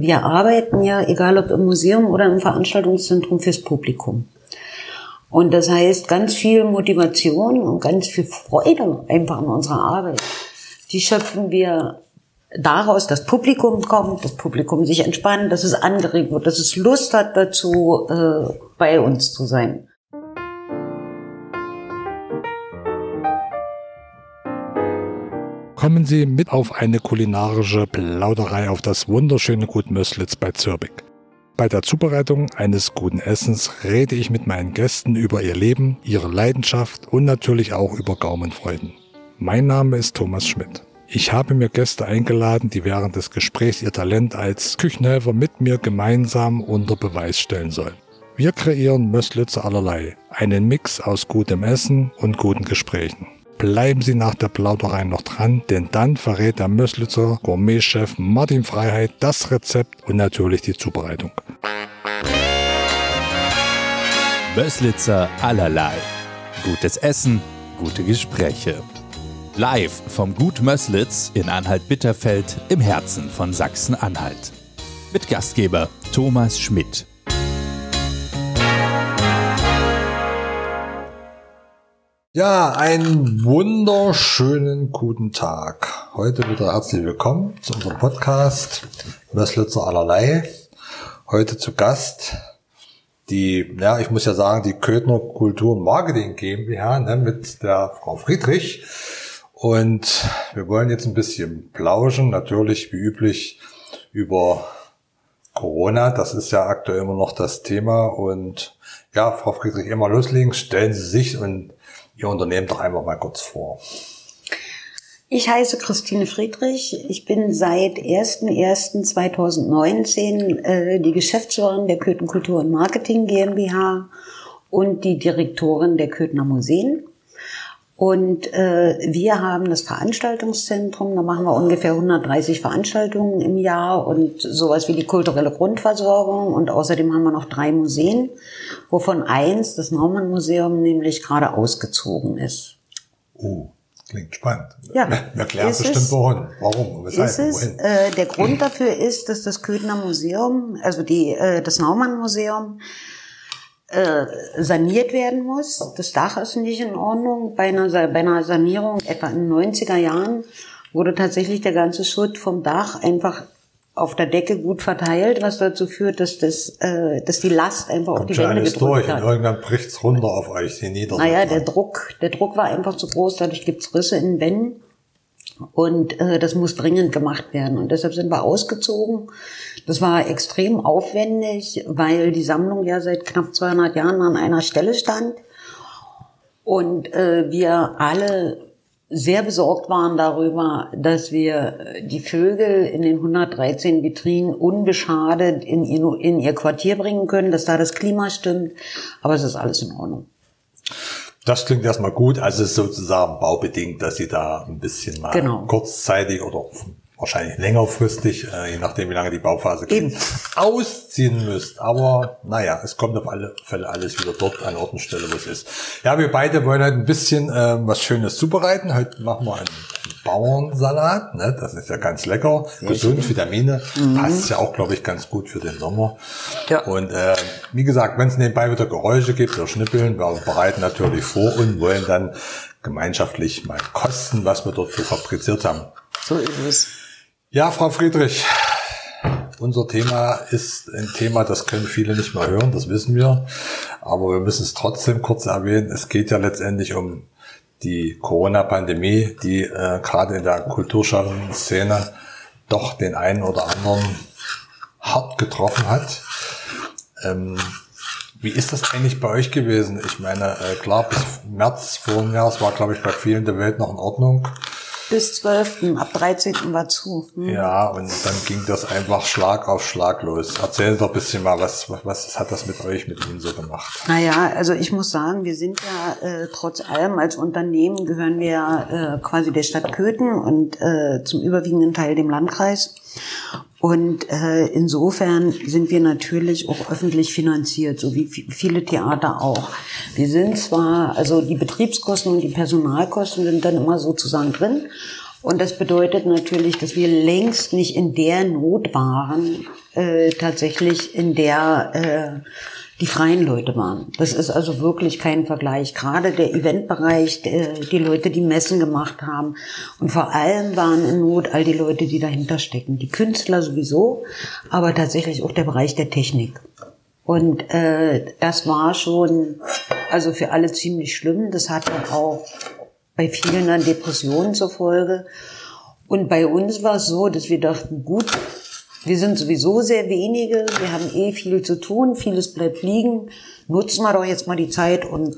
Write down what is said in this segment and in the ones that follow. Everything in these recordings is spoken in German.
wir arbeiten ja, egal ob im Museum oder im Veranstaltungszentrum, fürs Publikum. Und das heißt, ganz viel Motivation und ganz viel Freude einfach an unserer Arbeit, die schöpfen wir daraus, dass Publikum kommt, das Publikum sich entspannt, dass es angeregt wird, dass es Lust hat dazu, äh, bei uns zu sein. Kommen Sie mit auf eine kulinarische Plauderei auf das wunderschöne Gut Möslitz bei Zürbig. Bei der Zubereitung eines guten Essens rede ich mit meinen Gästen über ihr Leben, ihre Leidenschaft und natürlich auch über Gaumenfreuden. Mein Name ist Thomas Schmidt. Ich habe mir Gäste eingeladen, die während des Gesprächs ihr Talent als Küchenhelfer mit mir gemeinsam unter Beweis stellen sollen. Wir kreieren Möslitzer allerlei, einen Mix aus gutem Essen und guten Gesprächen. Bleiben Sie nach der Plauderei noch dran, denn dann verrät der Möslitzer Gourmetchef Martin Freiheit das Rezept und natürlich die Zubereitung. Möslitzer allerlei. Gutes Essen, gute Gespräche. Live vom Gut Möslitz in Anhalt-Bitterfeld im Herzen von Sachsen-Anhalt. Mit Gastgeber Thomas Schmidt. Ja, einen wunderschönen guten Tag. Heute wieder herzlich willkommen zu unserem Podcast Möslitzer allerlei. Heute zu Gast die, ja, ich muss ja sagen, die Köthner Kultur und Marketing GmbH ne, mit der Frau Friedrich. Und wir wollen jetzt ein bisschen plauschen, natürlich wie üblich über Corona. Das ist ja aktuell immer noch das Thema. Und ja, Frau Friedrich, immer loslegen. Stellen Sie sich und Ihr Unternehmen doch einfach mal kurz vor. Ich heiße Christine Friedrich. Ich bin seit 01.01.2019 äh, die Geschäftsführerin der Köthen Kultur und Marketing GmbH und die Direktorin der Köthner Museen. Und äh, wir haben das Veranstaltungszentrum, da machen wir ungefähr 130 Veranstaltungen im Jahr und sowas wie die kulturelle Grundversorgung. Und außerdem haben wir noch drei Museen, wovon eins, das Naumann Museum, nämlich gerade ausgezogen ist. Oh, klingt spannend. Ja. Erklärt bestimmt es, warum. Warum? Weshalb? Ist es, äh, der Grund dafür ist, dass das Köthner Museum, also die, äh, das Naumann Museum, äh, saniert werden muss. Das Dach ist nicht in Ordnung. Bei einer, bei einer Sanierung etwa in den 90er Jahren wurde tatsächlich der ganze Schutt vom Dach einfach auf der Decke gut verteilt, was dazu führt, dass das, äh, dass die Last einfach Kommt auf die Wände gedrückt durch hat. Und irgendwann bricht's runter auf euch, die nieder. Naja, der Druck, der Druck war einfach zu groß, dadurch gibt's Risse in den Wänden. Und äh, das muss dringend gemacht werden. Und deshalb sind wir ausgezogen. Das war extrem aufwendig, weil die Sammlung ja seit knapp 200 Jahren an einer Stelle stand. Und äh, wir alle sehr besorgt waren darüber, dass wir die Vögel in den 113 Vitrinen unbeschadet in ihr, in ihr Quartier bringen können, dass da das Klima stimmt. Aber es ist alles in Ordnung. Das klingt erstmal gut. Also es ist sozusagen baubedingt, dass Sie da ein bisschen mal genau. kurzzeitig oder wahrscheinlich längerfristig, äh, je nachdem wie lange die Bauphase geht, ausziehen müsst. Aber naja, es kommt auf alle Fälle alles wieder dort an Ort und Stelle, wo es ist. Ja, wir beide wollen heute ein bisschen äh, was Schönes zubereiten. Heute machen wir einen Bauernsalat. Ne? Das ist ja ganz lecker, gesund. Vitamine. Mhm. Passt ja auch, glaube ich, ganz gut für den Sommer. Ja. Und äh, wie gesagt, wenn es nebenbei wieder Geräusche gibt oder Schnippeln, wir bereiten natürlich vor und wollen dann gemeinschaftlich mal kosten, was wir dort so fabriziert haben. So ist es. Ja, Frau Friedrich, unser Thema ist ein Thema, das können viele nicht mehr hören, das wissen wir. Aber wir müssen es trotzdem kurz erwähnen. Es geht ja letztendlich um die Corona-Pandemie, die äh, gerade in der kulturschaffenden Szene doch den einen oder anderen hart getroffen hat. Ähm, wie ist das eigentlich bei euch gewesen? Ich meine, äh, klar, bis März vorigen Jahres war, glaube ich, bei vielen der Welt noch in Ordnung. Bis 12. Ab 13. war zu. Hm. Ja, und dann ging das einfach Schlag auf Schlag los. Erzählen Sie doch ein bisschen mal, was, was, hat das mit euch, mit Ihnen so gemacht? Naja, also ich muss sagen, wir sind ja äh, trotz allem als Unternehmen gehören wir äh, quasi der Stadt Köthen und äh, zum überwiegenden Teil dem Landkreis. Und äh, insofern sind wir natürlich auch öffentlich finanziert, so wie viele Theater auch. Wir sind zwar, also die Betriebskosten und die Personalkosten sind dann immer sozusagen drin. Und das bedeutet natürlich, dass wir längst nicht in der Not waren, äh, tatsächlich, in der äh, die freien Leute waren. Das ist also wirklich kein Vergleich. Gerade der Eventbereich, der, die Leute, die Messen gemacht haben. Und vor allem waren in Not all die Leute, die dahinter stecken. Die Künstler sowieso, aber tatsächlich auch der Bereich der Technik. Und äh, das war schon, also für alle ziemlich schlimm. Das hatte auch bei vielen dann Depressionen zur Folge. Und bei uns war es so, dass wir dachten, gut, wir sind sowieso sehr wenige, wir haben eh viel zu tun, vieles bleibt liegen. Nutzen wir doch jetzt mal die Zeit und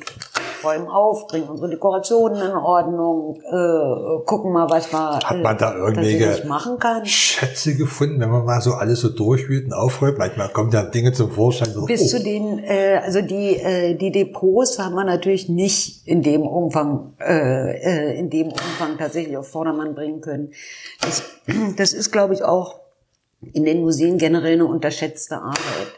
räumen auf, bringen unsere Dekorationen in Ordnung, äh, gucken mal, was man, Hat man da äh, irgendwelche machen kann. Schätze gefunden, wenn man mal so alles so durchwühlt und aufräumt? Manchmal kommen ja Dinge zum Vorschein. So, Bis oh. zu den, äh, also die, äh, die Depots haben wir natürlich nicht in dem Umfang, äh, äh in dem Umfang tatsächlich auf Vordermann bringen können. Das, das ist, glaube ich, auch in den Museen generell eine unterschätzte Arbeit.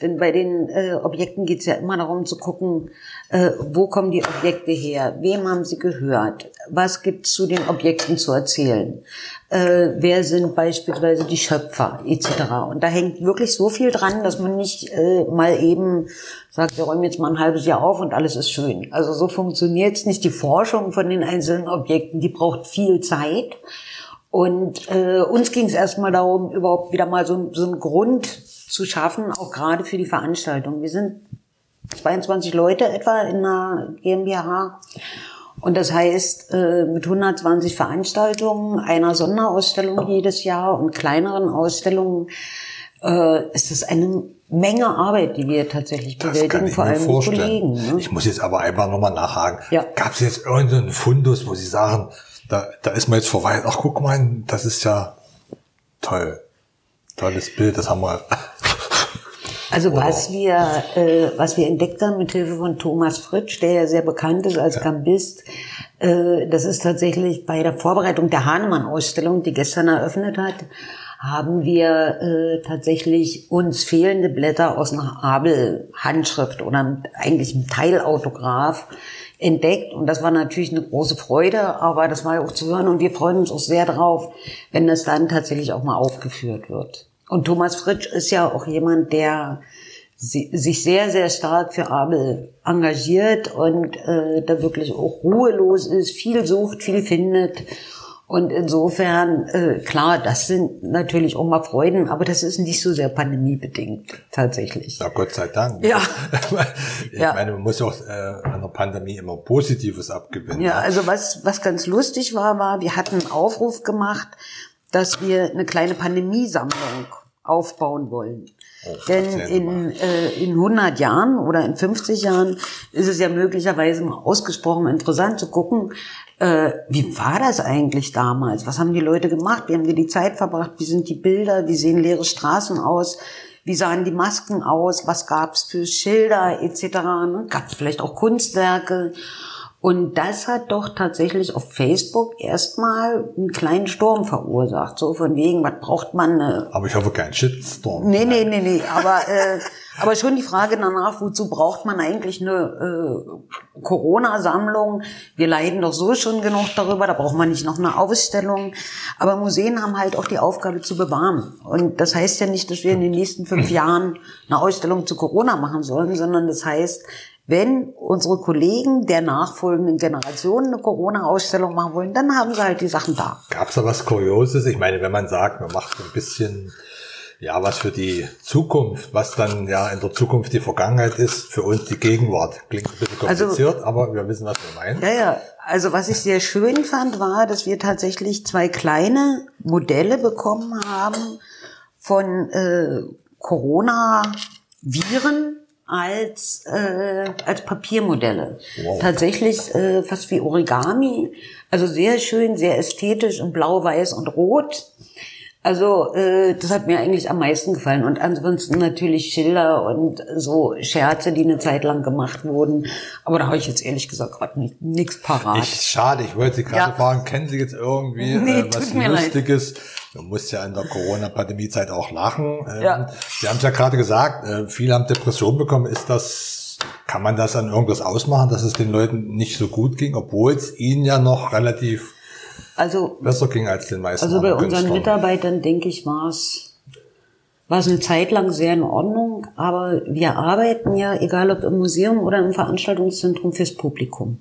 Denn bei den äh, Objekten geht es ja immer darum zu gucken, äh, wo kommen die Objekte her, wem haben sie gehört, was gibt zu den Objekten zu erzählen, äh, wer sind beispielsweise die Schöpfer etc. Und da hängt wirklich so viel dran, dass man nicht äh, mal eben sagt, wir räumen jetzt mal ein halbes Jahr auf und alles ist schön. Also so funktioniert es nicht. Die Forschung von den einzelnen Objekten, die braucht viel Zeit. Und äh, uns ging es erstmal darum, überhaupt wieder mal so, so einen Grund zu schaffen, auch gerade für die Veranstaltung. Wir sind 22 Leute etwa in einer GmbH. Und das heißt, äh, mit 120 Veranstaltungen, einer Sonderausstellung jedes Jahr und kleineren Ausstellungen äh, ist das eine Menge Arbeit, die wir tatsächlich bewältigen, vor allem Kollegen. Ne? Ich muss jetzt aber einfach nochmal nachhaken. Ja. Gab es jetzt irgendeinen Fundus, wo Sie sagen, da, da ist man jetzt vorbei. Ach, guck mal, das ist ja toll. Tolles Bild, das haben wir. Also wow. was wir, äh, was wir entdeckt haben mit Hilfe von Thomas Fritsch, der ja sehr bekannt ist als ja. Gambist, äh, das ist tatsächlich bei der Vorbereitung der Hahnemann-Ausstellung, die gestern eröffnet hat, haben wir äh, tatsächlich uns fehlende Blätter aus einer Abel-Handschrift oder eigentlich einem Teilautograph entdeckt und das war natürlich eine große Freude, aber das war ja auch zu hören und wir freuen uns auch sehr drauf, wenn das dann tatsächlich auch mal aufgeführt wird. Und Thomas Fritsch ist ja auch jemand, der sich sehr, sehr stark für Abel engagiert und äh, da wirklich auch ruhelos ist, viel sucht, viel findet und insofern, äh, klar, das sind natürlich auch mal Freuden, aber das ist nicht so sehr pandemiebedingt, tatsächlich. Ja, Gott sei Dank. Ja. ich ja. meine, man muss auch äh, an der Pandemie immer Positives abgewinnen. Ja, also was, was ganz lustig war, war, wir hatten einen Aufruf gemacht, dass wir eine kleine Pandemiesammlung aufbauen wollen. Oh, Denn in, äh, in 100 Jahren oder in 50 Jahren ist es ja möglicherweise mal ausgesprochen interessant zu gucken, äh, wie war das eigentlich damals? Was haben die Leute gemacht? Wie haben die die Zeit verbracht? Wie sind die Bilder? Wie sehen leere Straßen aus? Wie sahen die Masken aus? Was gab's für Schilder etc.? Ne? Gab vielleicht auch Kunstwerke? Und das hat doch tatsächlich auf Facebook erstmal einen kleinen Sturm verursacht. So von wegen, was braucht man? Äh aber ich hoffe keinen Shitstorm. Nee, nee, nee, nee. Aber, äh, aber schon die Frage danach, wozu braucht man eigentlich eine äh, Corona-Sammlung? Wir leiden doch so schon genug darüber, da braucht man nicht noch eine Ausstellung. Aber Museen haben halt auch die Aufgabe zu bewahren. Und das heißt ja nicht, dass wir in den nächsten fünf Jahren eine Ausstellung zu Corona machen sollen, sondern das heißt, wenn unsere Kollegen der nachfolgenden Generation eine Corona-Ausstellung machen wollen, dann haben sie halt die Sachen da. Gab es da was Kurioses? Ich meine, wenn man sagt, man macht ein bisschen ja, was für die Zukunft, was dann ja in der Zukunft die Vergangenheit ist, für uns die Gegenwart. Klingt ein bisschen also kompliziert, also, aber wir wissen, was wir meinen. Ja, ja. Also was ich sehr schön fand, war, dass wir tatsächlich zwei kleine Modelle bekommen haben von äh, Corona-Viren, als, äh, als Papiermodelle. Wow. Tatsächlich äh, fast wie Origami. Also sehr schön, sehr ästhetisch in blau, weiß und rot. Also äh, das hat mir eigentlich am meisten gefallen. Und ansonsten natürlich Schilder und so Scherze, die eine Zeit lang gemacht wurden. Aber da habe ich jetzt ehrlich gesagt gerade nichts parat. Ich, schade, ich wollte Sie gerade ja. fragen, kennen Sie jetzt irgendwie nee, äh, was Lustiges? Leid. Man muss ja in der Corona-Pandemie-Zeit auch lachen. Ähm, ja. Sie haben es ja gerade gesagt, äh, viele haben Depressionen bekommen. Ist das, kann man das an irgendwas ausmachen, dass es den Leuten nicht so gut ging, obwohl es ihnen ja noch relativ also, besser ging als den meisten. Also bei unseren Mitarbeitern, denke ich, war es war es eine Zeit lang sehr in Ordnung, aber wir arbeiten ja, egal ob im Museum oder im Veranstaltungszentrum, fürs Publikum.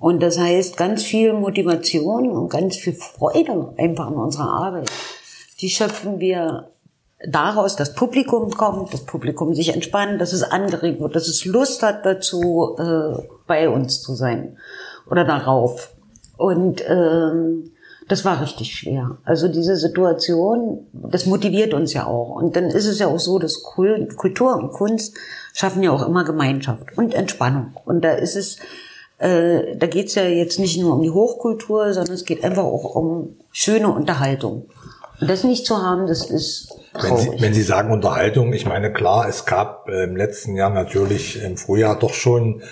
Und das heißt, ganz viel Motivation und ganz viel Freude einfach an unserer Arbeit. Die schöpfen wir daraus, dass Publikum kommt, das Publikum sich entspannt, dass es angeregt wird, dass es Lust hat dazu, äh, bei uns zu sein oder darauf. Und ähm, das war richtig schwer. Also diese Situation, das motiviert uns ja auch. Und dann ist es ja auch so, dass Kultur und Kunst schaffen ja auch immer Gemeinschaft und Entspannung. Und da ist es, äh, da geht es ja jetzt nicht nur um die Hochkultur, sondern es geht einfach auch um schöne Unterhaltung. Und das nicht zu haben, das ist wenn Sie, wenn Sie sagen Unterhaltung, ich meine, klar, es gab äh, im letzten Jahr natürlich im Frühjahr doch schon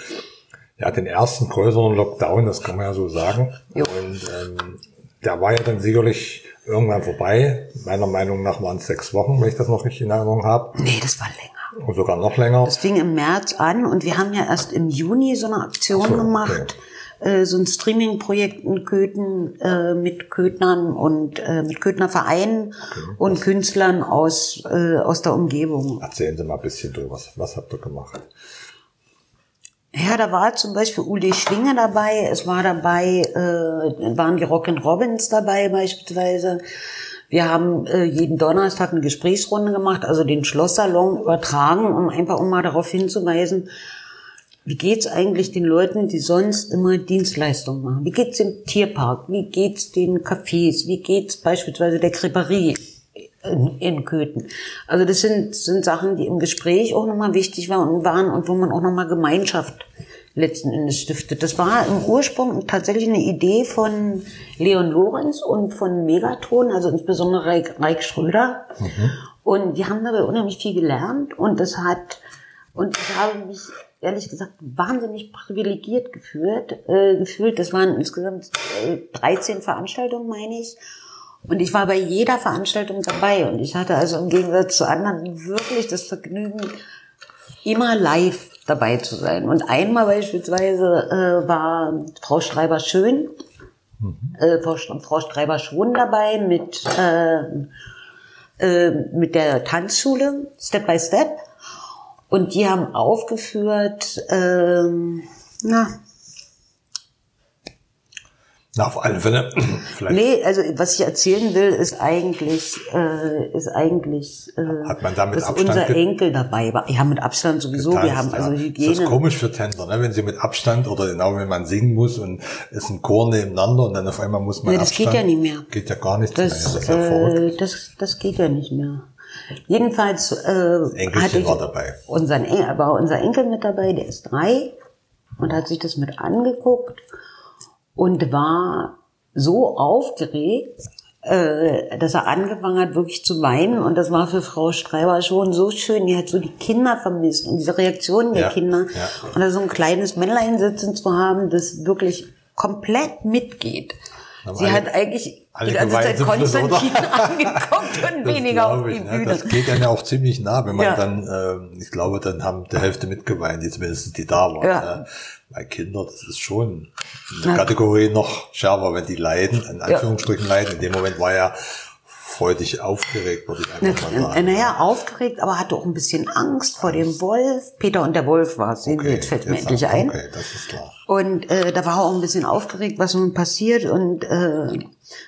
ja, den ersten größeren Lockdown, das kann man ja so sagen. Jo. Und ähm, der war ja dann sicherlich irgendwann vorbei. Meiner Meinung nach waren es sechs Wochen, wenn ich das noch richtig in Erinnerung habe. Nee, das war länger. Und sogar noch länger. Das fing im März an und wir haben ja erst im Juni so eine Aktion so, gemacht. Okay. Äh, so ein Streaming-Projekt in Köthen äh, mit Köthnern und äh, mit Köthnervereinen okay. und Künstlern aus, äh, aus der Umgebung. Erzählen Sie mal ein bisschen drüber. Was, was habt ihr gemacht? Ja, da war zum Beispiel Uli Schwinge dabei, es war dabei, äh, waren die Rock Robins dabei beispielsweise. Wir haben äh, jeden Donnerstag eine Gesprächsrunde gemacht, also den Schlosssalon übertragen, um einfach um mal darauf hinzuweisen, wie geht's eigentlich den Leuten, die sonst immer Dienstleistungen machen? Wie geht's dem Tierpark? Wie geht's den Cafés? Wie geht's beispielsweise der Creperie? In, in Köthen. Also das sind, sind Sachen, die im Gespräch auch nochmal wichtig waren und, waren und wo man auch nochmal Gemeinschaft letzten Endes stiftet. Das war im Ursprung tatsächlich eine Idee von Leon Lorenz und von Megatron, also insbesondere Reik, Reik Schröder. Mhm. Und wir haben dabei unheimlich viel gelernt und das hat, und ich habe mich ehrlich gesagt wahnsinnig privilegiert geführt, äh, gefühlt. Das waren insgesamt äh, 13 Veranstaltungen, meine ich. Und ich war bei jeder Veranstaltung dabei und ich hatte also im Gegensatz zu anderen wirklich das Vergnügen, immer live dabei zu sein. Und einmal beispielsweise äh, war Frau Streiber Schön, mhm. äh, Frau, Frau Streiber Schon dabei mit, äh, äh, mit der Tanzschule Step by Step. Und die haben aufgeführt, äh, na, na, auf alle Fälle. Vielleicht. Nee, also was ich erzählen will, ist eigentlich, äh, ist eigentlich, äh, Hat man damit dass Abstand unser Enkel dabei war. Ja, mit Abstand sowieso. Getanzt, wir haben also Hygiene. Das ist komisch für Tänzer, ne? wenn sie mit Abstand oder genau wenn man singen muss und ist ein Chor nebeneinander und dann auf einmal muss man nee, das Abstand. geht ja nicht mehr. Geht ja gar nicht das, mehr. Das, äh, das, das geht ja nicht mehr. Jedenfalls äh, hatte ich war dabei. Unseren war unser Enkel mit dabei, der ist drei und hat sich das mit angeguckt und war so aufgeregt, äh, dass er angefangen hat, wirklich zu weinen. Und das war für Frau Streiber schon so schön. Die hat so die Kinder vermisst und diese Reaktionen der ja, Kinder. Ja. Und da so ein kleines Männlein sitzen zu haben, das wirklich komplett mitgeht. Sie hat eigentlich die ganze Zeit Konstantin angeguckt und weniger auf die ich, Bühne. Ne? Das geht dann ja auch ziemlich nah, wenn man ja. dann, äh, ich glaube, dann haben die Hälfte mitgeweint, die zumindest die da waren. Ja. Ne? Bei Kindern, das ist schon eine ja. Kategorie noch schärfer, wenn die leiden, in Anführungsstrichen leiden. In dem Moment war ja freudig aufgeregt, würde ich einfach mal sagen. Naja, aufgeregt, aber hatte auch ein bisschen Angst vor dem Wolf. Peter und der Wolf war es, okay, jetzt fällt mir endlich ein. Okay, das ist klar. Und äh, da war er auch ein bisschen aufgeregt, was nun passiert und äh,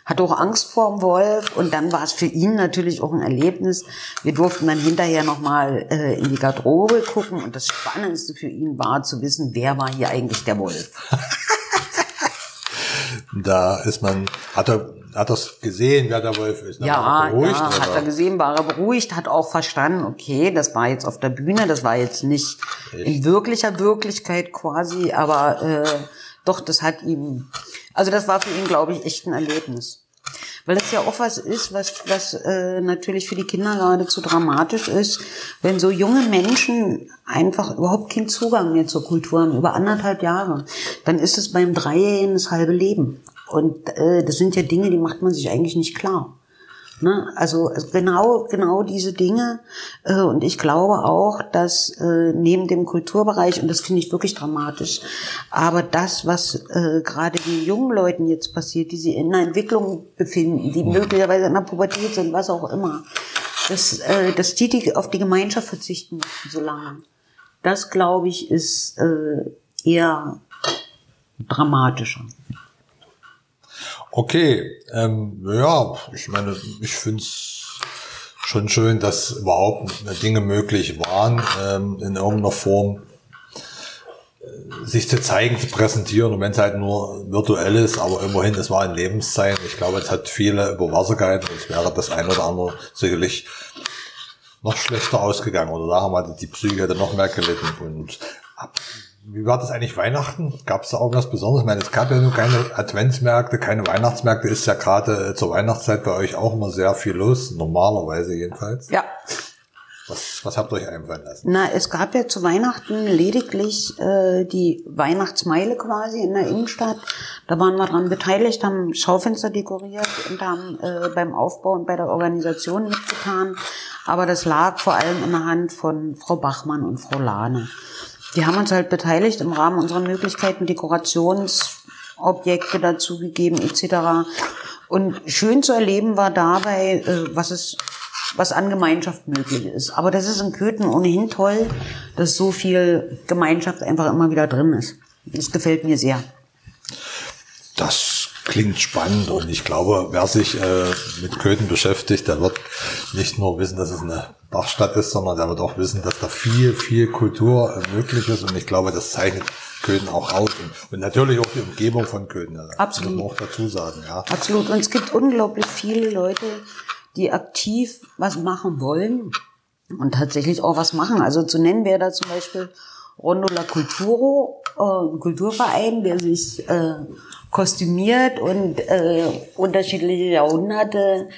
hatte auch Angst vor dem Wolf. Und dann war es für ihn natürlich auch ein Erlebnis. Wir durften dann hinterher nochmal äh, in die Garderobe gucken und das Spannendste für ihn war zu wissen, wer war hier eigentlich der Wolf. da ist man, hat er hat das gesehen, wer der Wolf ist? Ja, beruhigt, ja hat er gesehen, war er beruhigt, hat auch verstanden, okay, das war jetzt auf der Bühne, das war jetzt nicht Echt? in wirklicher Wirklichkeit quasi, aber äh, doch, das hat ihm, also das war für ihn, glaube ich, echt ein Erlebnis. Weil das ja auch was ist, was, was äh, natürlich für die Kinder geradezu dramatisch ist, wenn so junge Menschen einfach überhaupt keinen Zugang mehr zur Kultur haben, über anderthalb Jahre, dann ist es beim Dreijährigen das halbe Leben. Und äh, das sind ja Dinge, die macht man sich eigentlich nicht klar. Ne? Also, also genau, genau diese Dinge. Äh, und ich glaube auch, dass äh, neben dem Kulturbereich, und das finde ich wirklich dramatisch, aber das, was äh, gerade den jungen Leuten jetzt passiert, die sich in einer Entwicklung befinden, die möglicherweise in der Pubertät sind, was auch immer, dass, dass die, die auf die Gemeinschaft verzichten mussten so lange. Das, glaube ich, ist eher dramatischer. Okay, ähm, ja, ich meine, ich finde es schon schön, dass überhaupt Dinge möglich waren ähm, in irgendeiner Form äh, sich zu zeigen, zu präsentieren. Und wenn es halt nur virtuell ist, aber immerhin, es war ein Lebenszeichen. Ich glaube, es hat viele über Wasser gehalten. Es wäre das ein oder andere sicherlich noch schlechter ausgegangen. Oder da haben wir die Psyche hätte noch mehr gelitten. Und wie war das eigentlich Weihnachten? Gab es da irgendwas Besonderes? Ich meine, es gab ja nur keine Adventsmärkte, keine Weihnachtsmärkte. Ist ja gerade äh, zur Weihnachtszeit bei euch auch immer sehr viel los, normalerweise jedenfalls. Ja. Was, was habt ihr euch einfallen lassen? Na, es gab ja zu Weihnachten lediglich äh, die Weihnachtsmeile quasi in der Innenstadt. Da waren wir dran beteiligt, haben Schaufenster dekoriert und haben äh, beim Aufbau und bei der Organisation mitgetan. Aber das lag vor allem in der Hand von Frau Bachmann und Frau Lahne. Die haben uns halt beteiligt im Rahmen unserer Möglichkeiten, Dekorationsobjekte dazugegeben etc. Und schön zu erleben war dabei, äh, was es was an Gemeinschaft möglich ist. Aber das ist in Köthen ohnehin toll, dass so viel Gemeinschaft einfach immer wieder drin ist. Das gefällt mir sehr. Das klingt spannend und ich glaube, wer sich äh, mit Köthen beschäftigt, der wird nicht nur wissen, dass es eine Bachstadt ist, sondern der wird auch wissen, dass da viel, viel Kultur äh, möglich ist und ich glaube, das zeichnet Köthen auch aus und, und natürlich auch die Umgebung von Köthen. Also, Absolut. Das muss man auch dazu sagen, ja. Absolut. Und es gibt unglaublich viele Leute, die aktiv was machen wollen und tatsächlich auch was machen. Also zu nennen wäre da zum Beispiel Rondo La Culturo, äh, ein Kulturverein, der sich äh, kostümiert und äh, unterschiedliche Jahrhunderte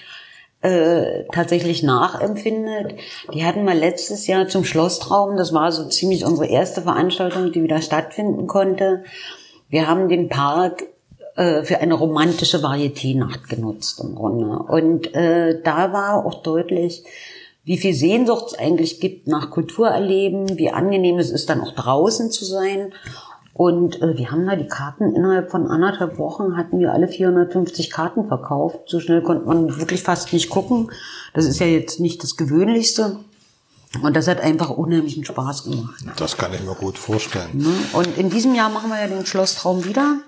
äh, tatsächlich nachempfindet. Die hatten wir letztes Jahr zum Schlosstraum. Das war so ziemlich unsere erste Veranstaltung, die wieder stattfinden konnte. Wir haben den Park äh, für eine romantische Varieté-Nacht genutzt im Grunde. Und äh, da war auch deutlich, wie viel Sehnsucht es eigentlich gibt nach Kulturerleben, wie angenehm es ist, dann auch draußen zu sein. Und äh, wir haben da die Karten innerhalb von anderthalb Wochen hatten wir alle 450 Karten verkauft. So schnell konnte man wirklich fast nicht gucken. Das ist ja jetzt nicht das Gewöhnlichste. Und das hat einfach unheimlichen Spaß gemacht. Das kann ich mir gut vorstellen. Ne? Und in diesem Jahr machen wir ja den Schlosstraum wieder.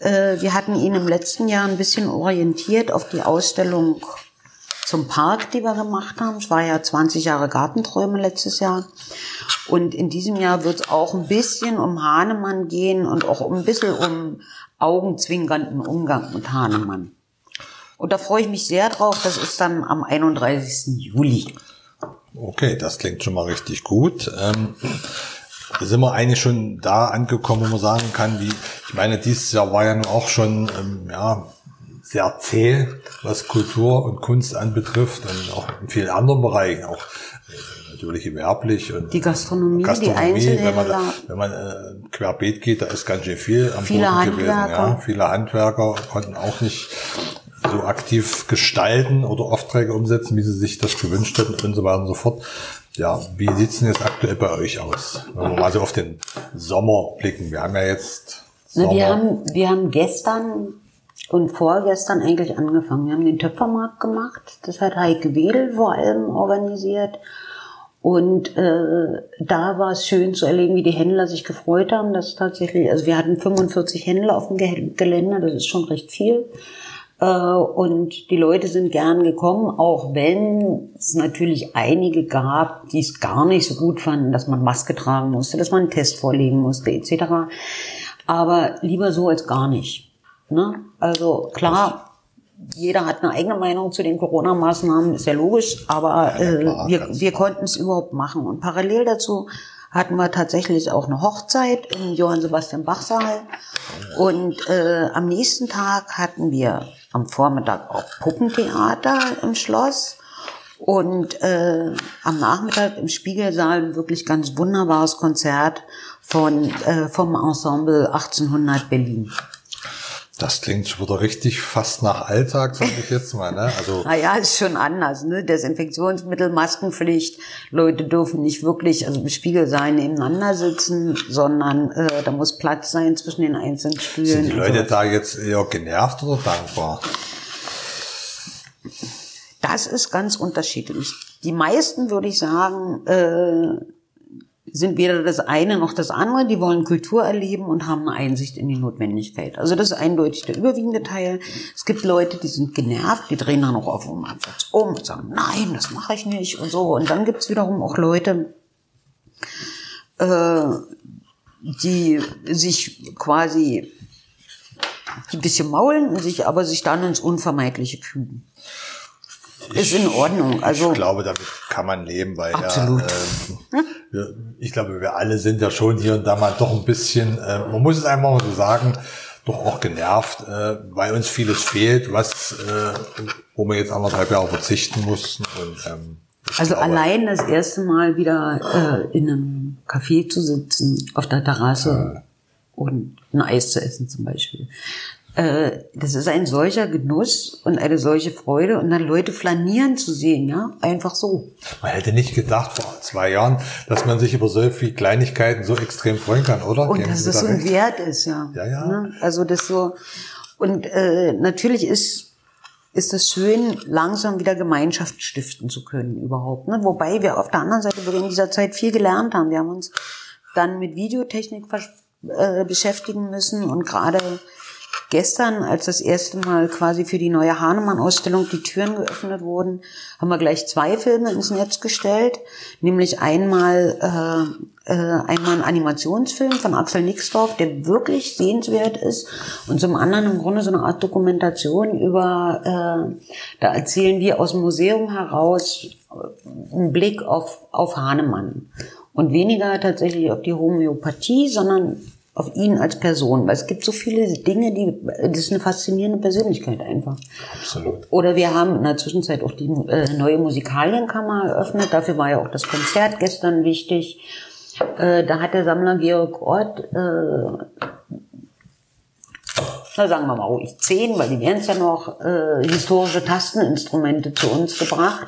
Äh, wir hatten ihn im letzten Jahr ein bisschen orientiert auf die Ausstellung zum Park, die wir gemacht haben. Es war ja 20 Jahre Gartenträume letztes Jahr. Und in diesem Jahr wird es auch ein bisschen um Hahnemann gehen und auch ein bisschen um augenzwinkernden Umgang mit Hahnemann. Und da freue ich mich sehr drauf. Das ist dann am 31. Juli. Okay, das klingt schon mal richtig gut. Ähm, sind wir eigentlich schon da angekommen, wo man sagen kann, wie, ich meine, dieses Jahr war ja nun auch schon, ähm, ja, sehr zäh, was Kultur und Kunst anbetrifft und auch in vielen anderen Bereichen, auch äh, natürlich gewerblich und die Gastronomie, Gastronomie die. Wenn man, wenn man äh, querbeet geht, da ist ganz schön viel am Viele Boden gewesen. Ja. Viele Handwerker konnten auch nicht so aktiv gestalten oder Aufträge umsetzen, wie sie sich das gewünscht hätten und so weiter und so fort. Ja, wie sieht's denn jetzt aktuell bei euch aus? Wenn wir mal so auf den Sommer blicken. Wir haben ja jetzt. Na, wir haben, wir haben gestern und vorgestern eigentlich angefangen. Wir haben den Töpfermarkt gemacht. Das hat Heike Wedel vor allem organisiert. Und äh, da war es schön zu erleben, wie die Händler sich gefreut haben, dass tatsächlich, also wir hatten 45 Händler auf dem Gelände, das ist schon recht viel. Äh, und die Leute sind gern gekommen, auch wenn es natürlich einige gab, die es gar nicht so gut fanden, dass man Maske tragen musste, dass man einen Test vorlegen musste, etc. Aber lieber so als gar nicht. Ne? Also klar, jeder hat eine eigene Meinung zu den Corona-Maßnahmen, ist ja logisch, aber äh, wir, wir konnten es überhaupt machen. Und parallel dazu hatten wir tatsächlich auch eine Hochzeit im Johann Sebastian Bach Saal. Und äh, am nächsten Tag hatten wir am Vormittag auch Puppentheater im Schloss. Und äh, am Nachmittag im Spiegelsaal ein wirklich ganz wunderbares Konzert von, äh, vom Ensemble 1800 Berlin. Das klingt schon wieder richtig fast nach Alltag, sage ich jetzt mal. Ne? Also naja, ist schon anders. Ne? Desinfektionsmittel, Maskenpflicht. Leute dürfen nicht wirklich, also im Spiegel sein, nebeneinander sitzen, sondern äh, da muss Platz sein zwischen den einzelnen Stühlen. Sind die Leute so. da jetzt eher genervt oder dankbar? Das ist ganz unterschiedlich. Die meisten, würde ich sagen, äh, sind weder das eine noch das andere. Die wollen Kultur erleben und haben eine Einsicht in die Notwendigkeit. Also das ist eindeutig der überwiegende Teil. Es gibt Leute, die sind genervt, die drehen dann auch auf dem Absatz um und sagen, nein, das mache ich nicht und so. Und dann gibt es wiederum auch Leute, äh, die sich quasi ein bisschen maulen, sich aber sich dann ins Unvermeidliche fügen ist in Ordnung. Also ich glaube, damit kann man leben, weil absolut. ja, äh, wir, ich glaube, wir alle sind ja schon hier und da mal doch ein bisschen, äh, man muss es einfach mal so sagen, doch auch genervt, äh, weil uns vieles fehlt, was, äh, wo wir jetzt anderthalb Jahre verzichten mussten. Und, ähm, also glaube, allein das erste Mal wieder äh, in einem Café zu sitzen, auf der Terrasse äh, und ein Eis zu essen zum Beispiel. Äh, das ist ein solcher Genuss und eine solche Freude und dann Leute flanieren zu sehen, ja, einfach so. Man hätte nicht gedacht vor zwei Jahren, dass man sich über so viele Kleinigkeiten so extrem freuen kann, oder? Und Gehen dass das so ein Wert ist, ja. Ja, ja. Ne? Also das so und äh, natürlich ist ist es schön, langsam wieder Gemeinschaft stiften zu können überhaupt. Ne? Wobei wir auf der anderen Seite in dieser Zeit viel gelernt haben. Wir haben uns dann mit Videotechnik äh, beschäftigen müssen und gerade gestern, als das erste Mal quasi für die neue Hahnemann-Ausstellung die Türen geöffnet wurden, haben wir gleich zwei Filme ins Netz gestellt. Nämlich einmal, äh, äh, einmal ein Animationsfilm von Axel Nixdorf, der wirklich sehenswert ist. Und zum anderen im Grunde so eine Art Dokumentation über, äh, da erzählen wir aus dem Museum heraus äh, einen Blick auf, auf Hahnemann. Und weniger tatsächlich auf die Homöopathie, sondern auf ihn als Person, weil es gibt so viele Dinge, die, das ist eine faszinierende Persönlichkeit einfach. Absolut. Oder wir haben in der Zwischenzeit auch die äh, neue Musikalienkammer eröffnet, dafür war ja auch das Konzert gestern wichtig. Äh, da hat der Sammler Georg Ort, äh, na sagen wir mal ruhig zehn, weil die wären es ja noch, äh, historische Tasteninstrumente zu uns gebracht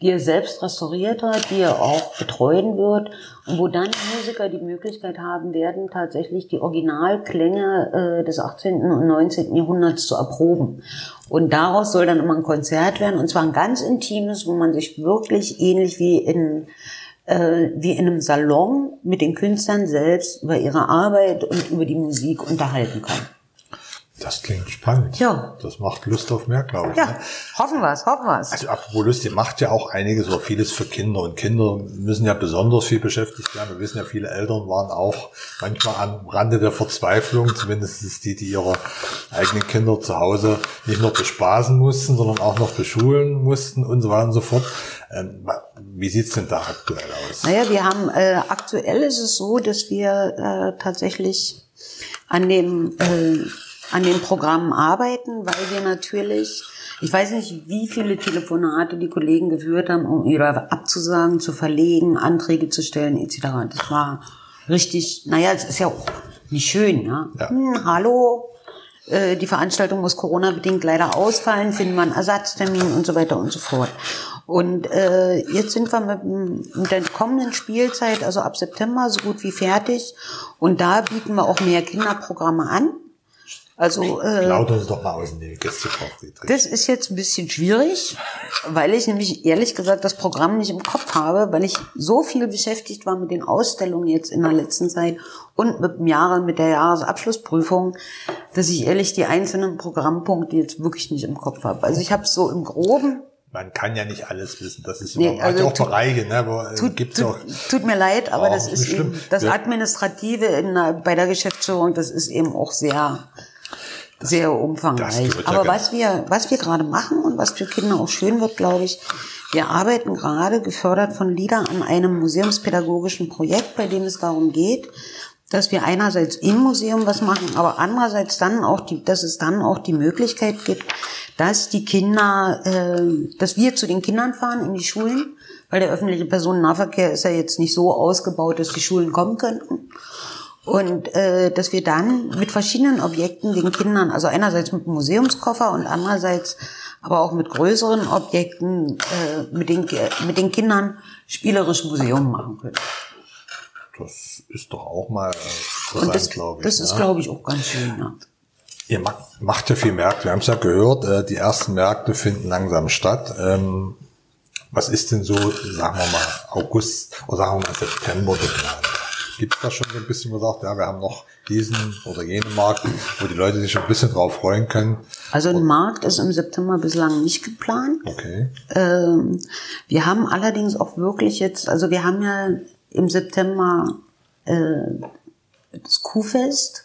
die er selbst restauriert hat, die er auch betreuen wird und wo dann Musiker die Möglichkeit haben werden, tatsächlich die Originalklänge äh, des 18. und 19. Jahrhunderts zu erproben. Und daraus soll dann immer ein Konzert werden und zwar ein ganz intimes, wo man sich wirklich ähnlich wie in äh, wie in einem Salon mit den Künstlern selbst über ihre Arbeit und über die Musik unterhalten kann. Das klingt spannend. Ja. Das macht Lust auf mehr, glaube ich. Ja, ne? hoffen wir's, hoffen wir's. Also apropos Lust, ihr macht ja auch einiges oder vieles für Kinder und Kinder müssen ja besonders viel beschäftigt werden. Wir wissen ja, viele Eltern waren auch manchmal am Rande der Verzweiflung, zumindest die, die ihre eigenen Kinder zu Hause nicht nur bespaßen mussten, sondern auch noch beschulen mussten und so weiter und so fort. Ähm, wie sieht's denn da aktuell aus? Naja, wir haben, äh, aktuell ist es so, dass wir äh, tatsächlich an dem äh, an den Programmen arbeiten, weil wir natürlich, ich weiß nicht, wie viele Telefonate die Kollegen geführt haben, um ihre abzusagen, zu verlegen, Anträge zu stellen, etc. Das war richtig, naja, es ist ja auch nicht schön, ja. ja. Hm, hallo, äh, die Veranstaltung muss Corona-bedingt leider ausfallen, finden wir einen Ersatztermin und so weiter und so fort. Und äh, jetzt sind wir mit, mit der kommenden Spielzeit, also ab September, so gut wie fertig. Und da bieten wir auch mehr Kinderprogramme an. Also äh, Lauter es doch mal aus in die Gäste Das ist jetzt ein bisschen schwierig, weil ich nämlich ehrlich gesagt das Programm nicht im Kopf habe, weil ich so viel beschäftigt war mit den Ausstellungen jetzt in der letzten Zeit und mit dem Jahre, mit der Jahresabschlussprüfung, dass ich ehrlich die einzelnen Programmpunkte jetzt wirklich nicht im Kopf habe. Also ich habe so im Groben man kann ja nicht alles wissen. Das ist nee, also auch tut, Bereiche, ne, wo äh, tut, gibt's tut, auch, tut mir leid, aber das ist eben das Administrative in, bei der Geschäftsführung, das ist eben auch sehr sehr umfangreich. Aber was wir, was wir gerade machen und was für Kinder auch schön wird, glaube ich, wir arbeiten gerade, gefördert von LIDA, an einem museumspädagogischen Projekt, bei dem es darum geht, dass wir einerseits im Museum was machen, aber andererseits dann auch die, dass es dann auch die Möglichkeit gibt, dass die Kinder, äh, dass wir zu den Kindern fahren in die Schulen, weil der öffentliche Personennahverkehr ist ja jetzt nicht so ausgebaut, dass die Schulen kommen könnten. Und äh, dass wir dann mit verschiedenen Objekten den Kindern, also einerseits mit dem Museumskoffer und andererseits aber auch mit größeren Objekten äh, mit, den, mit den Kindern spielerisch Museum machen können. Das ist doch auch mal äh, interessant, glaube ich. Das ist, ne? glaube ich, auch ganz schön. Ja. Ihr macht ja viel Märkte. Wir haben es ja gehört, äh, die ersten Märkte finden langsam statt. Ähm, was ist denn so, sagen wir mal, August oder sagen wir mal September geplant? Gibt es da schon so ein bisschen gesagt, ja, wir haben noch diesen oder jenen Markt, wo die Leute sich schon ein bisschen drauf freuen können? Also ein Markt ist im September bislang nicht geplant. Okay. Ähm, wir haben allerdings auch wirklich jetzt, also wir haben ja im September äh, das Kuhfest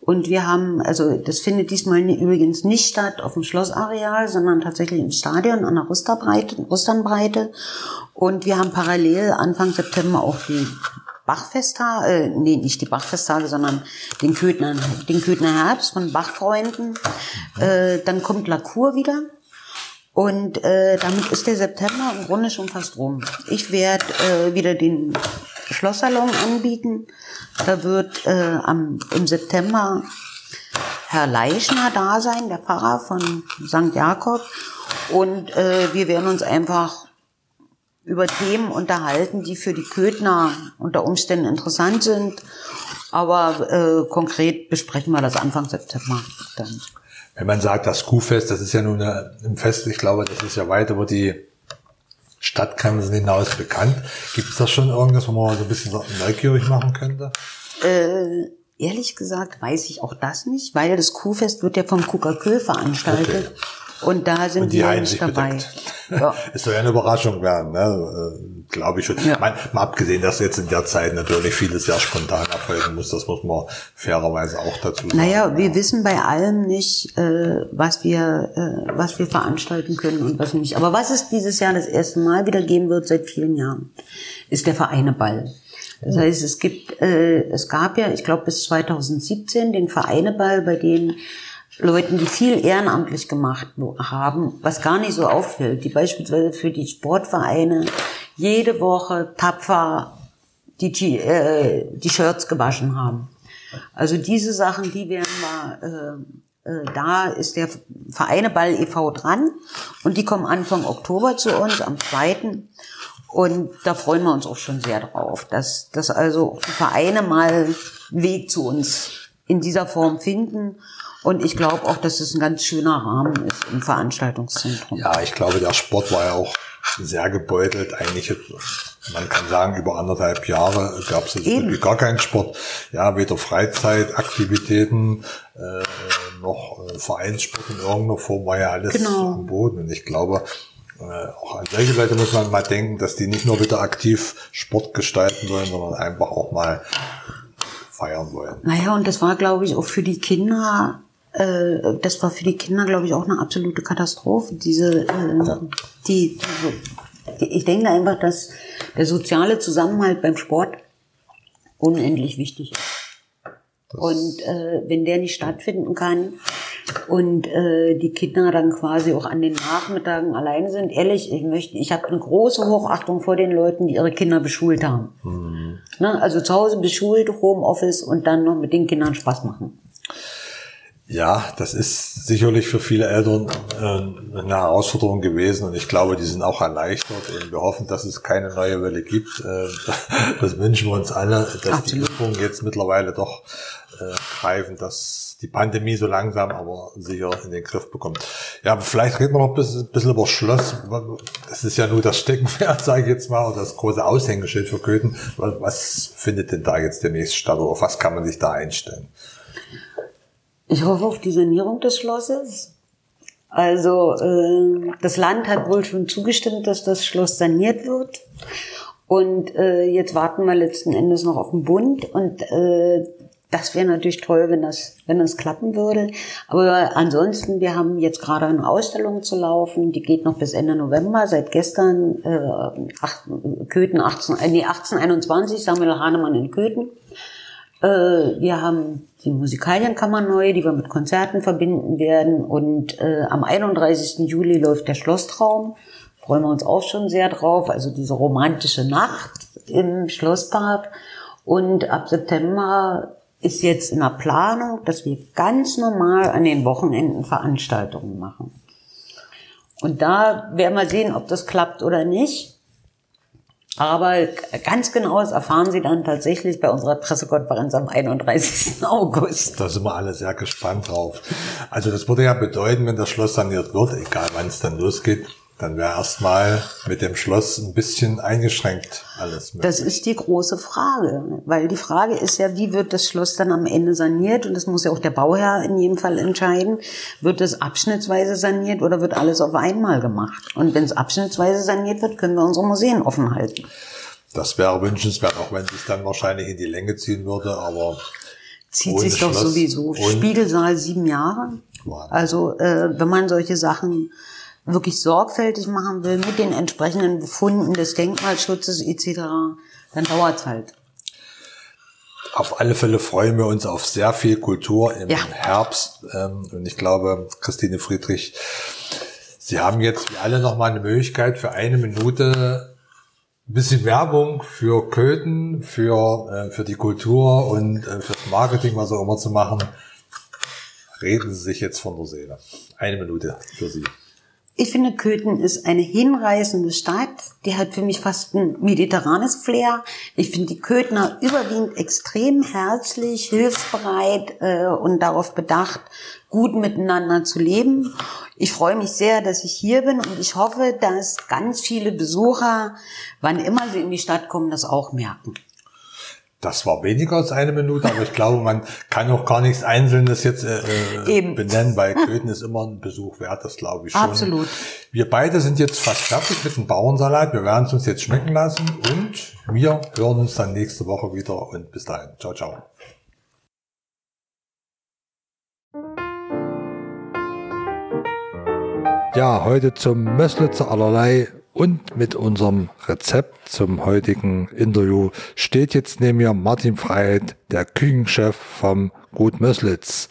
und wir haben, also das findet diesmal übrigens nicht statt auf dem Schlossareal, sondern tatsächlich im Stadion an der Rusternbreite. Rusternbreite. Und wir haben parallel Anfang September auch die Bachfesttage, äh, nee, nicht die Bachfesttage, sondern den Köthner, den Köthner Herbst von Bachfreunden. Äh, dann kommt La Cour wieder. Und äh, damit ist der September im Grunde schon fast rum. Ich werde äh, wieder den Schlosssalon anbieten. Da wird äh, am, im September Herr Leischner da sein, der Pfarrer von St. Jakob. Und äh, wir werden uns einfach über Themen unterhalten, die für die Köthner unter Umständen interessant sind. Aber äh, konkret besprechen wir das Anfang September dann. Wenn man sagt, das Kuhfest, das ist ja nun ein Fest, ich glaube, das ist ja weit über die Stadtgrenzen hinaus bekannt. Gibt es da schon irgendwas, wo man so ein bisschen neugierig machen könnte? Äh, ehrlich gesagt weiß ich auch das nicht, weil das Kuhfest wird ja vom KKK veranstaltet. Okay. Und da sind und die wir nicht dabei. Ja. Es soll ja eine Überraschung werden, ne? Äh, glaube ich schon. Ja. Mal, mal abgesehen, dass jetzt in der Zeit natürlich vieles sehr spontan erfolgen muss, das muss man fairerweise auch dazu sagen. Naja, wir wissen bei allem nicht, äh, was wir, äh, was wir veranstalten können und was nicht. Aber was es dieses Jahr das erste Mal wieder geben wird seit vielen Jahren, ist der Vereineball. Das heißt, es gibt, äh, es gab ja, ich glaube bis 2017 den Vereineball, bei dem Leuten, die viel ehrenamtlich gemacht haben, was gar nicht so auffällt, die beispielsweise für die Sportvereine jede Woche tapfer die, äh, die Shirts gewaschen haben. Also diese Sachen, die werden wir, äh, äh, da ist der Vereineball e.V. dran und die kommen Anfang Oktober zu uns, am 2. Und da freuen wir uns auch schon sehr drauf, dass, dass also Vereine mal Weg zu uns in dieser Form finden und ich glaube auch, dass es ein ganz schöner Rahmen ist im Veranstaltungszentrum. Ja, ich glaube, der Sport war ja auch sehr gebeutelt. Eigentlich, man kann sagen, über anderthalb Jahre gab es wirklich gar keinen Sport. Ja, weder Freizeitaktivitäten äh, noch äh, Vereinssport in irgendeiner Form war ja alles genau. am Boden. Und ich glaube, äh, auch an solche Leute muss man mal denken, dass die nicht nur wieder aktiv Sport gestalten wollen, sondern einfach auch mal feiern wollen. Naja, und das war, glaube ich, auch für die Kinder äh, das war für die Kinder, glaube ich, auch eine absolute Katastrophe. Diese, äh, die, die, ich denke einfach, dass der soziale Zusammenhalt beim Sport unendlich wichtig ist. Das und äh, wenn der nicht stattfinden kann und äh, die Kinder dann quasi auch an den Nachmittagen alleine sind, ehrlich, ich möchte, ich habe eine große Hochachtung vor den Leuten, die ihre Kinder beschult haben. Mhm. Ne? Also zu Hause beschult, Homeoffice und dann noch mit den Kindern Spaß machen. Ja, das ist sicherlich für viele Eltern äh, eine Herausforderung gewesen und ich glaube, die sind auch erleichtert und wir hoffen, dass es keine neue Welle gibt. Äh, das wünschen wir uns alle, dass Absolut. die Impfungen jetzt mittlerweile doch äh, greifen, dass die Pandemie so langsam aber sicher in den Griff bekommt. Ja, vielleicht reden wir noch ein bisschen, bisschen über Schloss. Das ist ja nur das Steckenpferd, sage ich jetzt mal, oder das große Aushängeschild für Köthen. Was findet denn da jetzt demnächst statt oder auf was kann man sich da einstellen? Ich hoffe auf die Sanierung des Schlosses. Also äh, das Land hat wohl schon zugestimmt, dass das Schloss saniert wird. Und äh, jetzt warten wir letzten Endes noch auf den Bund. Und äh, das wäre natürlich toll, wenn das, wenn das klappen würde. Aber ansonsten, wir haben jetzt gerade eine Ausstellung zu laufen, die geht noch bis Ende November. Seit gestern äh, acht, Köthen 18, äh, nee, 1821, Samuel Hahnemann in Köthen. Äh, wir haben die Musikalienkammer neu, die wir mit Konzerten verbinden werden. Und äh, am 31. Juli läuft der Schlosstraum. Freuen wir uns auch schon sehr drauf. Also diese romantische Nacht im Schlosspark. Und ab September ist jetzt in der Planung, dass wir ganz normal an den Wochenenden Veranstaltungen machen. Und da werden wir sehen, ob das klappt oder nicht. Aber ganz genaues erfahren Sie dann tatsächlich bei unserer Pressekonferenz am 31. August. Da sind wir alle sehr gespannt drauf. Also das würde ja bedeuten, wenn das Schloss saniert wird, egal wann es dann losgeht, dann wäre erstmal mit dem Schloss ein bisschen eingeschränkt alles. Möglich. Das ist die große Frage, weil die Frage ist ja, wie wird das Schloss dann am Ende saniert? Und das muss ja auch der Bauherr in jedem Fall entscheiden. Wird es abschnittsweise saniert oder wird alles auf einmal gemacht? Und wenn es abschnittsweise saniert wird, können wir unsere Museen offen halten. Das wäre wünschenswert, auch wenn es sich dann wahrscheinlich in die Länge ziehen würde, aber zieht sich doch Schloss sowieso. Spiegelsaal sieben Jahre. Also äh, wenn man solche Sachen wirklich sorgfältig machen will mit den entsprechenden Befunden des Denkmalschutzes etc., dann dauert's halt. Auf alle Fälle freuen wir uns auf sehr viel Kultur im ja. Herbst. Ähm, und ich glaube, Christine Friedrich, Sie haben jetzt wie alle nochmal eine Möglichkeit für eine Minute ein bisschen Werbung für Köthen, für, äh, für die Kultur und äh, fürs Marketing, was auch immer zu machen. Reden Sie sich jetzt von der Seele. Eine Minute für Sie. Ich finde, Köthen ist eine hinreißende Stadt. Die hat für mich fast ein mediterranes Flair. Ich finde die Köthner überwiegend extrem herzlich, hilfsbereit äh, und darauf bedacht, gut miteinander zu leben. Ich freue mich sehr, dass ich hier bin und ich hoffe, dass ganz viele Besucher, wann immer sie in die Stadt kommen, das auch merken. Das war weniger als eine Minute, aber ich glaube, man kann auch gar nichts Einzelnes jetzt äh, äh benennen, weil Köthen ist immer ein Besuch wert, das glaube ich schon. Absolut. Wir beide sind jetzt fast fertig mit dem Bauernsalat. Wir werden es uns jetzt schmecken lassen und wir hören uns dann nächste Woche wieder und bis dahin. Ciao, ciao. Ja, heute zum Möslitzer allerlei und mit unserem Rezept zum heutigen Interview steht jetzt neben mir Martin Freiheit, der Küchenchef vom Gut Möslitz.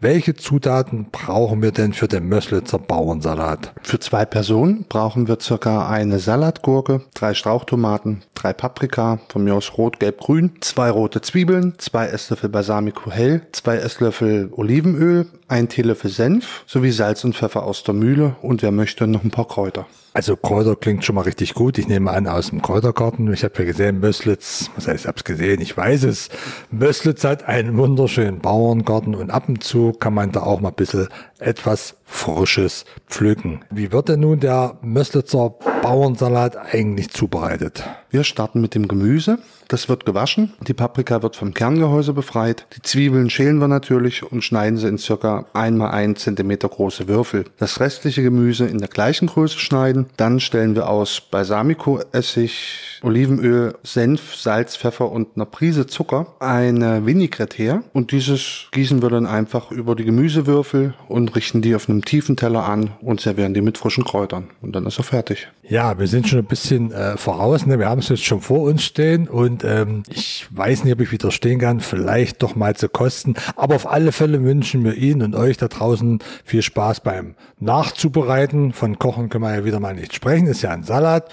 Welche Zutaten brauchen wir denn für den Möslitzer Bauernsalat? Für zwei Personen brauchen wir circa eine Salatgurke, drei Strauchtomaten, drei Paprika, von mir aus rot, gelb, grün, zwei rote Zwiebeln, zwei Esslöffel Balsamico hell, zwei Esslöffel Olivenöl, ein Teelöffel Senf sowie Salz und Pfeffer aus der Mühle und wer möchte noch ein paar Kräuter. Also Kräuter klingt schon mal richtig gut. Ich nehme an aus dem Kräutergarten. Ich habe ja gesehen, Möslitz, was heißt, ich habe es gesehen, ich weiß es. Möslitz hat einen wunderschönen Bauerngarten und ab und zu kann man da auch mal ein bisschen etwas Frisches pflücken. Wie wird denn nun der Möslitzer Bauernsalat eigentlich zubereitet? Wir starten mit dem Gemüse. Das wird gewaschen. Die Paprika wird vom Kerngehäuse befreit. Die Zwiebeln schälen wir natürlich und schneiden sie in circa 1 mal 1 cm große Würfel. Das restliche Gemüse in der gleichen Größe schneiden. Dann stellen wir aus Balsamico-Essig, Olivenöl, Senf, Salz, Pfeffer und einer Prise Zucker eine Vinaigrette her. Und dieses gießen wir dann einfach über die Gemüsewürfel und richten die auf einem tiefen Teller an und servieren die mit frischen Kräutern. Und dann ist er fertig. Ja, wir sind schon ein bisschen äh, voraus. Ne? Wir haben es jetzt schon vor uns stehen und ähm, ich weiß nicht, ob ich widerstehen kann, vielleicht doch mal zu kosten. Aber auf alle Fälle wünschen wir Ihnen und euch da draußen viel Spaß beim Nachzubereiten. Von Kochen können wir ja wieder mal nicht sprechen, ist ja ein Salat.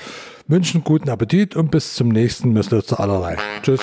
Wünschen guten Appetit und bis zum nächsten Müsli zu allerlei. Tschüss.